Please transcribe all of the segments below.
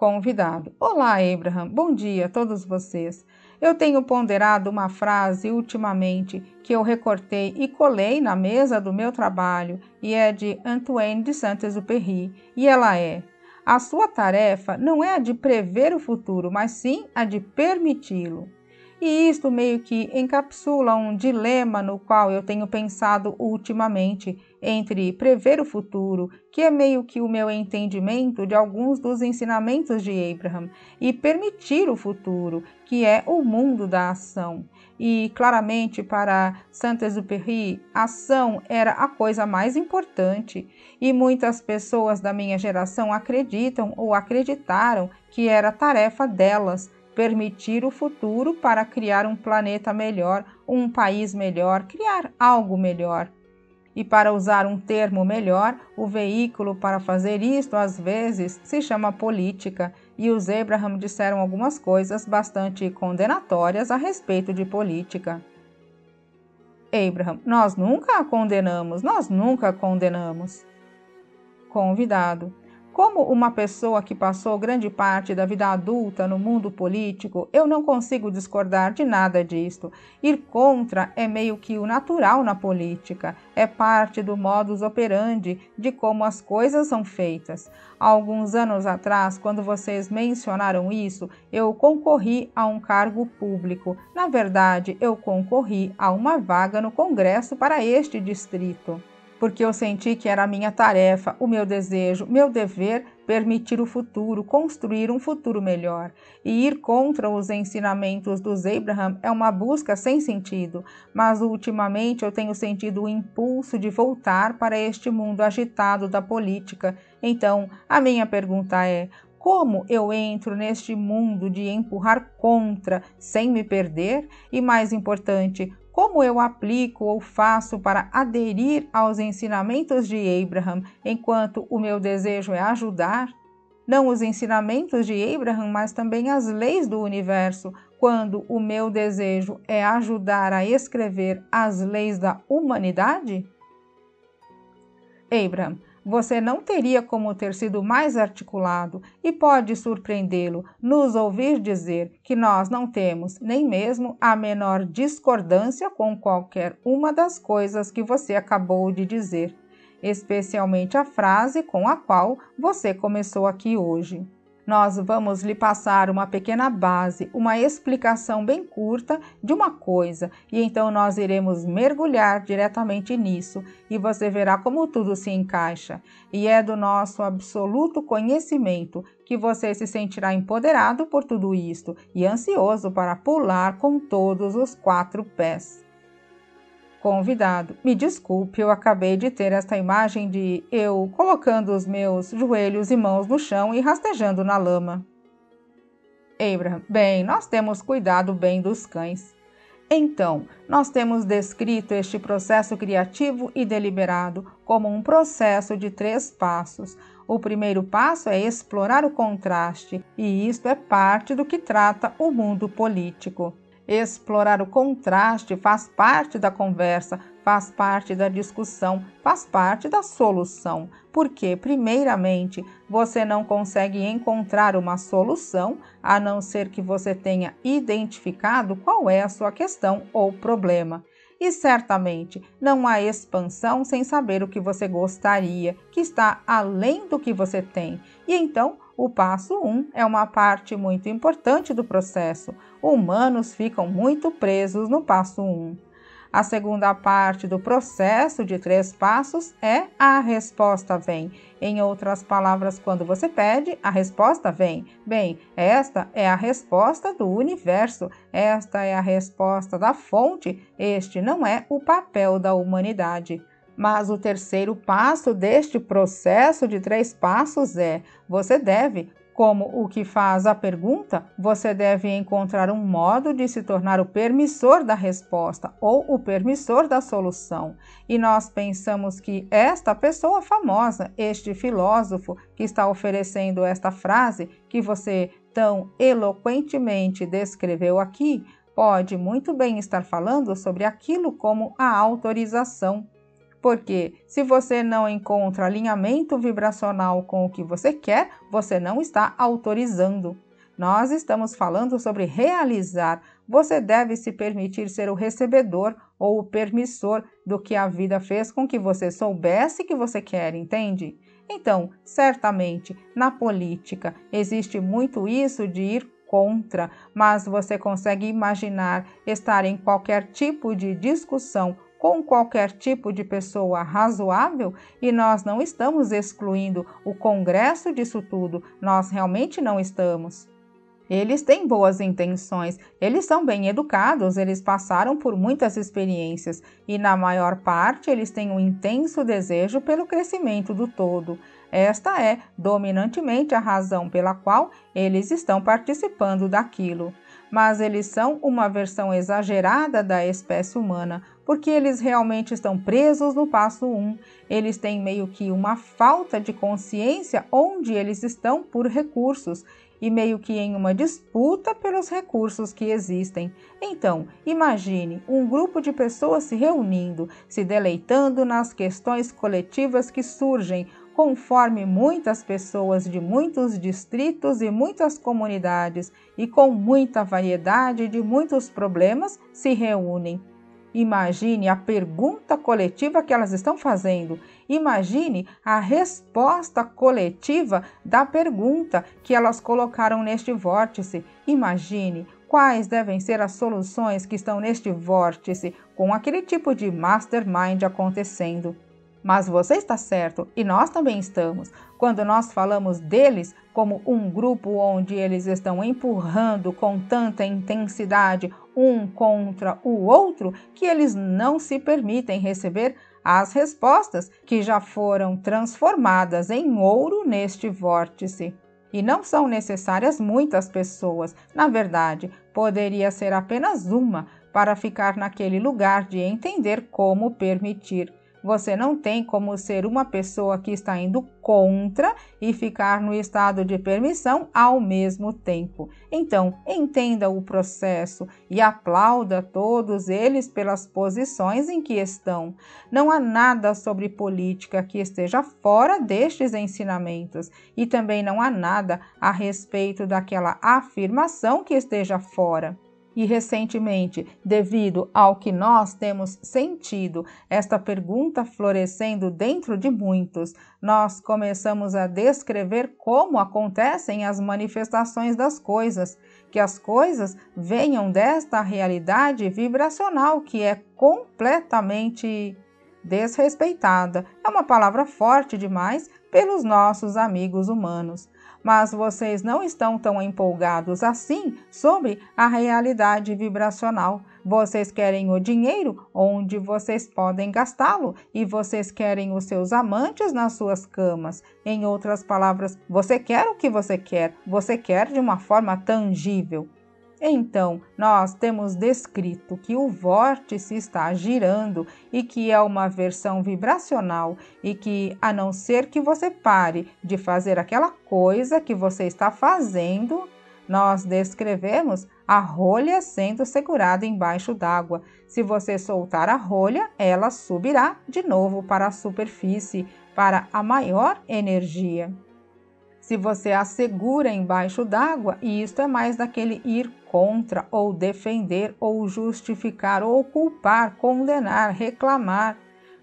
Convidado: Olá, Abraham. Bom dia a todos vocês. Eu tenho ponderado uma frase ultimamente que eu recortei e colei na mesa do meu trabalho e é de Antoine de Saint-Exupéry e ela é: A sua tarefa não é a de prever o futuro, mas sim a de permiti-lo. E isto meio que encapsula um dilema no qual eu tenho pensado ultimamente entre prever o futuro, que é meio que o meu entendimento de alguns dos ensinamentos de Abraham, e permitir o futuro, que é o mundo da ação. E claramente para Saint-Exupéry, ação era a coisa mais importante, e muitas pessoas da minha geração acreditam ou acreditaram que era tarefa delas permitir o futuro para criar um planeta melhor, um país melhor, criar algo melhor. E para usar um termo melhor, o veículo para fazer isto às vezes se chama política, e os Abraham disseram algumas coisas bastante condenatórias a respeito de política. Abraham, nós nunca a condenamos, nós nunca a condenamos. Convidado, como uma pessoa que passou grande parte da vida adulta no mundo político, eu não consigo discordar de nada disto. Ir contra é meio que o natural na política, é parte do modus operandi de como as coisas são feitas. Há alguns anos atrás, quando vocês mencionaram isso, eu concorri a um cargo público. Na verdade, eu concorri a uma vaga no Congresso para este distrito porque eu senti que era a minha tarefa, o meu desejo, meu dever permitir o futuro, construir um futuro melhor. E ir contra os ensinamentos dos Abraham é uma busca sem sentido, mas ultimamente eu tenho sentido o impulso de voltar para este mundo agitado da política. Então, a minha pergunta é: como eu entro neste mundo de empurrar contra sem me perder? E mais importante, como eu aplico ou faço para aderir aos ensinamentos de Abraham enquanto o meu desejo é ajudar? Não os ensinamentos de Abraham, mas também as leis do universo, quando o meu desejo é ajudar a escrever as leis da humanidade? Abraham, você não teria como ter sido mais articulado e pode surpreendê-lo nos ouvir dizer que nós não temos nem mesmo a menor discordância com qualquer uma das coisas que você acabou de dizer, especialmente a frase com a qual você começou aqui hoje nós vamos lhe passar uma pequena base, uma explicação bem curta de uma coisa, e então nós iremos mergulhar diretamente nisso e você verá como tudo se encaixa. E é do nosso absoluto conhecimento que você se sentirá empoderado por tudo isto e ansioso para pular com todos os quatro pés. Convidado, me desculpe, eu acabei de ter esta imagem de eu colocando os meus joelhos e mãos no chão e rastejando na lama. Abraham, bem, nós temos cuidado bem dos cães. Então, nós temos descrito este processo criativo e deliberado como um processo de três passos. O primeiro passo é explorar o contraste, e isto é parte do que trata o mundo político. Explorar o contraste faz parte da conversa, faz parte da discussão, faz parte da solução, porque, primeiramente, você não consegue encontrar uma solução a não ser que você tenha identificado qual é a sua questão ou problema. E certamente não há expansão sem saber o que você gostaria, que está além do que você tem. E então o passo 1 um é uma parte muito importante do processo. Humanos ficam muito presos no passo 1. Um. A segunda parte do processo de três passos é a resposta vem. Em outras palavras, quando você pede, a resposta vem. Bem, esta é a resposta do universo, esta é a resposta da fonte, este não é o papel da humanidade. Mas o terceiro passo deste processo de três passos é: você deve, como o que faz a pergunta, você deve encontrar um modo de se tornar o permissor da resposta ou o permissor da solução. E nós pensamos que esta pessoa famosa, este filósofo que está oferecendo esta frase que você tão eloquentemente descreveu aqui, pode muito bem estar falando sobre aquilo como a autorização Porque se você não encontra alinhamento vibracional com o que você quer, você não está autorizando. Nós estamos falando sobre realizar. Você deve se permitir ser o recebedor ou o permissor do que a vida fez com que você soubesse que você quer, entende? Então, certamente, na política existe muito isso de ir contra, mas você consegue imaginar estar em qualquer tipo de discussão com qualquer tipo de pessoa razoável e nós não estamos excluindo o Congresso disso tudo, nós realmente não estamos. Eles têm boas intenções, eles são bem educados, eles passaram por muitas experiências e, na maior parte, eles têm um intenso desejo pelo crescimento do todo. Esta é dominantemente a razão pela qual eles estão participando daquilo. Mas eles são uma versão exagerada da espécie humana, porque eles realmente estão presos no passo 1. Um. Eles têm meio que uma falta de consciência onde eles estão por recursos e meio que em uma disputa pelos recursos que existem. Então, imagine um grupo de pessoas se reunindo, se deleitando nas questões coletivas que surgem conforme muitas pessoas de muitos distritos e muitas comunidades e com muita variedade de muitos problemas se reúnem. Imagine a pergunta coletiva que elas estão fazendo. Imagine a resposta coletiva da pergunta que elas colocaram neste vórtice. Imagine quais devem ser as soluções que estão neste vórtice com aquele tipo de mastermind acontecendo. Mas você está certo e nós também estamos. Quando nós falamos deles como um grupo onde eles estão empurrando com tanta intensidade um contra o outro que eles não se permitem receber as respostas que já foram transformadas em ouro neste vórtice. E não são necessárias muitas pessoas, na verdade, poderia ser apenas uma para ficar naquele lugar de entender como permitir você não tem como ser uma pessoa que está indo contra e ficar no estado de permissão ao mesmo tempo. Então, entenda o processo e aplauda todos eles pelas posições em que estão. Não há nada sobre política que esteja fora destes ensinamentos e também não há nada a respeito daquela afirmação que esteja fora. E recentemente, devido ao que nós temos sentido, esta pergunta florescendo dentro de muitos, nós começamos a descrever como acontecem as manifestações das coisas, que as coisas venham desta realidade vibracional que é completamente desrespeitada. É uma palavra forte demais pelos nossos amigos humanos mas vocês não estão tão empolgados assim sobre a realidade vibracional. Vocês querem o dinheiro onde vocês podem gastá-lo e vocês querem os seus amantes nas suas camas. Em outras palavras, você quer o que você quer, você quer de uma forma tangível. Então, nós temos descrito que o vórtice está girando e que é uma versão vibracional e que, a não ser que você pare de fazer aquela coisa que você está fazendo, nós descrevemos a rolha sendo segurada embaixo d'água. Se você soltar a rolha, ela subirá de novo para a superfície, para a maior energia. Se você a segura embaixo d'água, isto é mais daquele ir contra, ou defender, ou justificar, ou culpar, condenar, reclamar.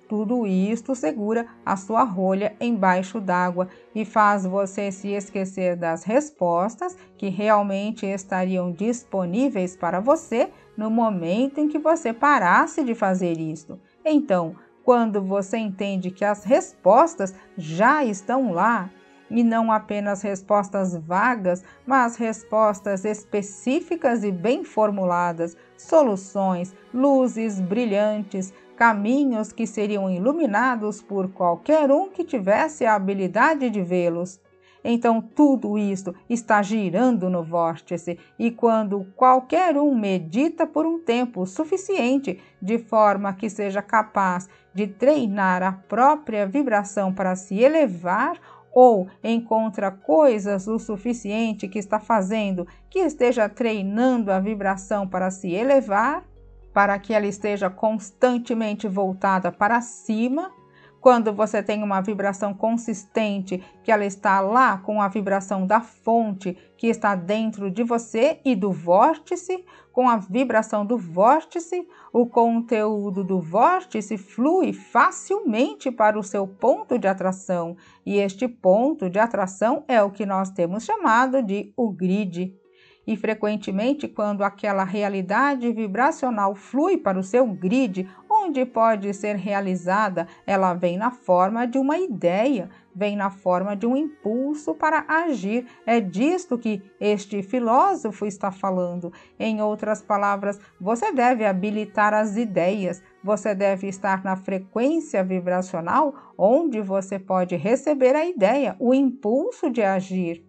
Tudo isto segura a sua rolha embaixo d'água e faz você se esquecer das respostas que realmente estariam disponíveis para você no momento em que você parasse de fazer isto. Então, quando você entende que as respostas já estão lá, e não apenas respostas vagas, mas respostas específicas e bem formuladas, soluções, luzes brilhantes, caminhos que seriam iluminados por qualquer um que tivesse a habilidade de vê-los. Então tudo isto está girando no vórtice, e quando qualquer um medita por um tempo suficiente, de forma que seja capaz de treinar a própria vibração para se elevar ou encontra coisas o suficiente que está fazendo que esteja treinando a vibração para se elevar, para que ela esteja constantemente voltada para cima quando você tem uma vibração consistente, que ela está lá com a vibração da fonte que está dentro de você e do vórtice, com a vibração do vórtice, o conteúdo do vórtice flui facilmente para o seu ponto de atração, e este ponto de atração é o que nós temos chamado de o grid. E frequentemente quando aquela realidade vibracional flui para o seu grid, onde pode ser realizada, ela vem na forma de uma ideia, vem na forma de um impulso para agir. É disto que este filósofo está falando. Em outras palavras, você deve habilitar as ideias, você deve estar na frequência vibracional onde você pode receber a ideia, o impulso de agir.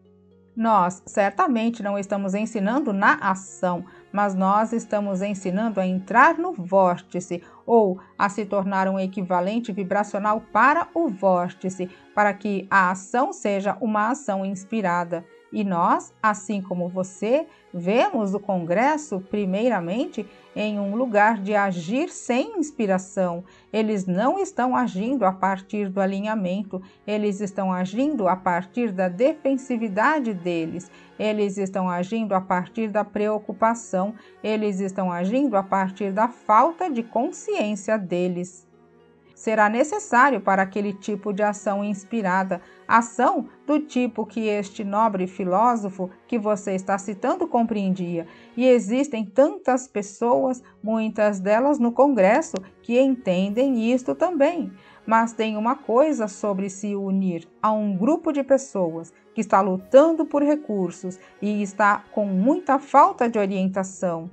Nós certamente não estamos ensinando na ação, mas nós estamos ensinando a entrar no vórtice ou a se tornar um equivalente vibracional para o vórtice, para que a ação seja uma ação inspirada. E nós, assim como você, vemos o Congresso, primeiramente, em um lugar de agir sem inspiração. Eles não estão agindo a partir do alinhamento, eles estão agindo a partir da defensividade deles, eles estão agindo a partir da preocupação, eles estão agindo a partir da falta de consciência deles será necessário para aquele tipo de ação inspirada, ação do tipo que este nobre filósofo que você está citando compreendia. E existem tantas pessoas, muitas delas no Congresso, que entendem isto também. Mas tem uma coisa sobre se unir a um grupo de pessoas que está lutando por recursos e está com muita falta de orientação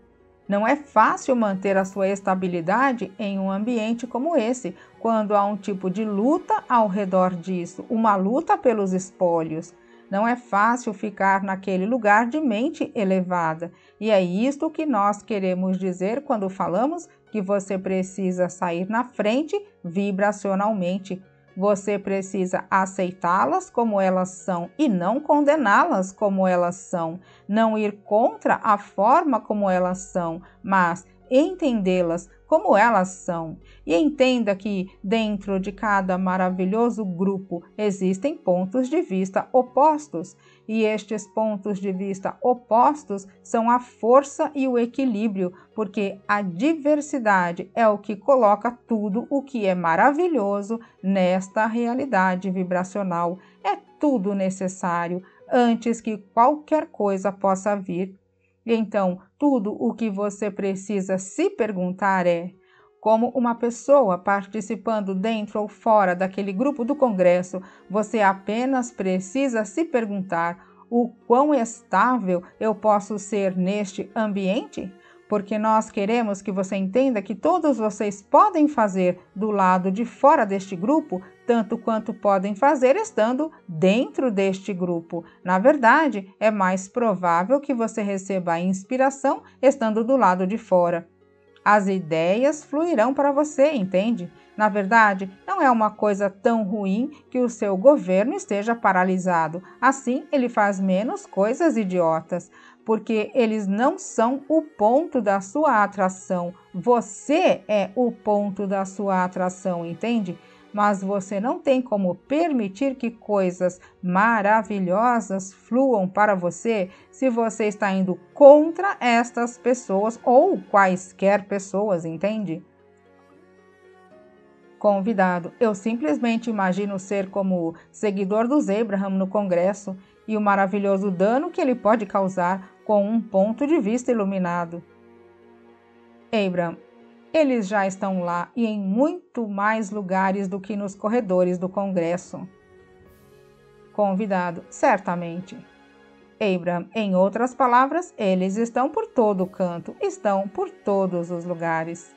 não é fácil manter a sua estabilidade em um ambiente como esse, quando há um tipo de luta ao redor disso, uma luta pelos espólios. Não é fácil ficar naquele lugar de mente elevada. E é isto que nós queremos dizer quando falamos que você precisa sair na frente vibracionalmente você precisa aceitá-las como elas são e não condená-las como elas são, não ir contra a forma como elas são, mas entendê-las como elas são. E entenda que dentro de cada maravilhoso grupo existem pontos de vista opostos, e estes pontos de vista opostos são a força e o equilíbrio, porque a diversidade é o que coloca tudo o que é maravilhoso nesta realidade vibracional. É tudo necessário antes que qualquer coisa possa vir então, tudo o que você precisa se perguntar é: como uma pessoa participando dentro ou fora daquele grupo do Congresso, você apenas precisa se perguntar o quão estável eu posso ser neste ambiente? Porque nós queremos que você entenda que todos vocês podem fazer do lado de fora deste grupo tanto quanto podem fazer estando dentro deste grupo. Na verdade, é mais provável que você receba a inspiração estando do lado de fora. As ideias fluirão para você, entende? Na verdade, não é uma coisa tão ruim que o seu governo esteja paralisado. Assim, ele faz menos coisas idiotas, porque eles não são o ponto da sua atração. Você é o ponto da sua atração, entende? Mas você não tem como permitir que coisas maravilhosas fluam para você se você está indo contra estas pessoas ou quaisquer pessoas, entende? Convidado, eu simplesmente imagino ser como seguidor dos Abraham no Congresso e o maravilhoso dano que ele pode causar com um ponto de vista iluminado. Abraham, eles já estão lá e em muito mais lugares do que nos corredores do Congresso. Convidado, certamente. Abraham, em outras palavras, eles estão por todo canto, estão por todos os lugares.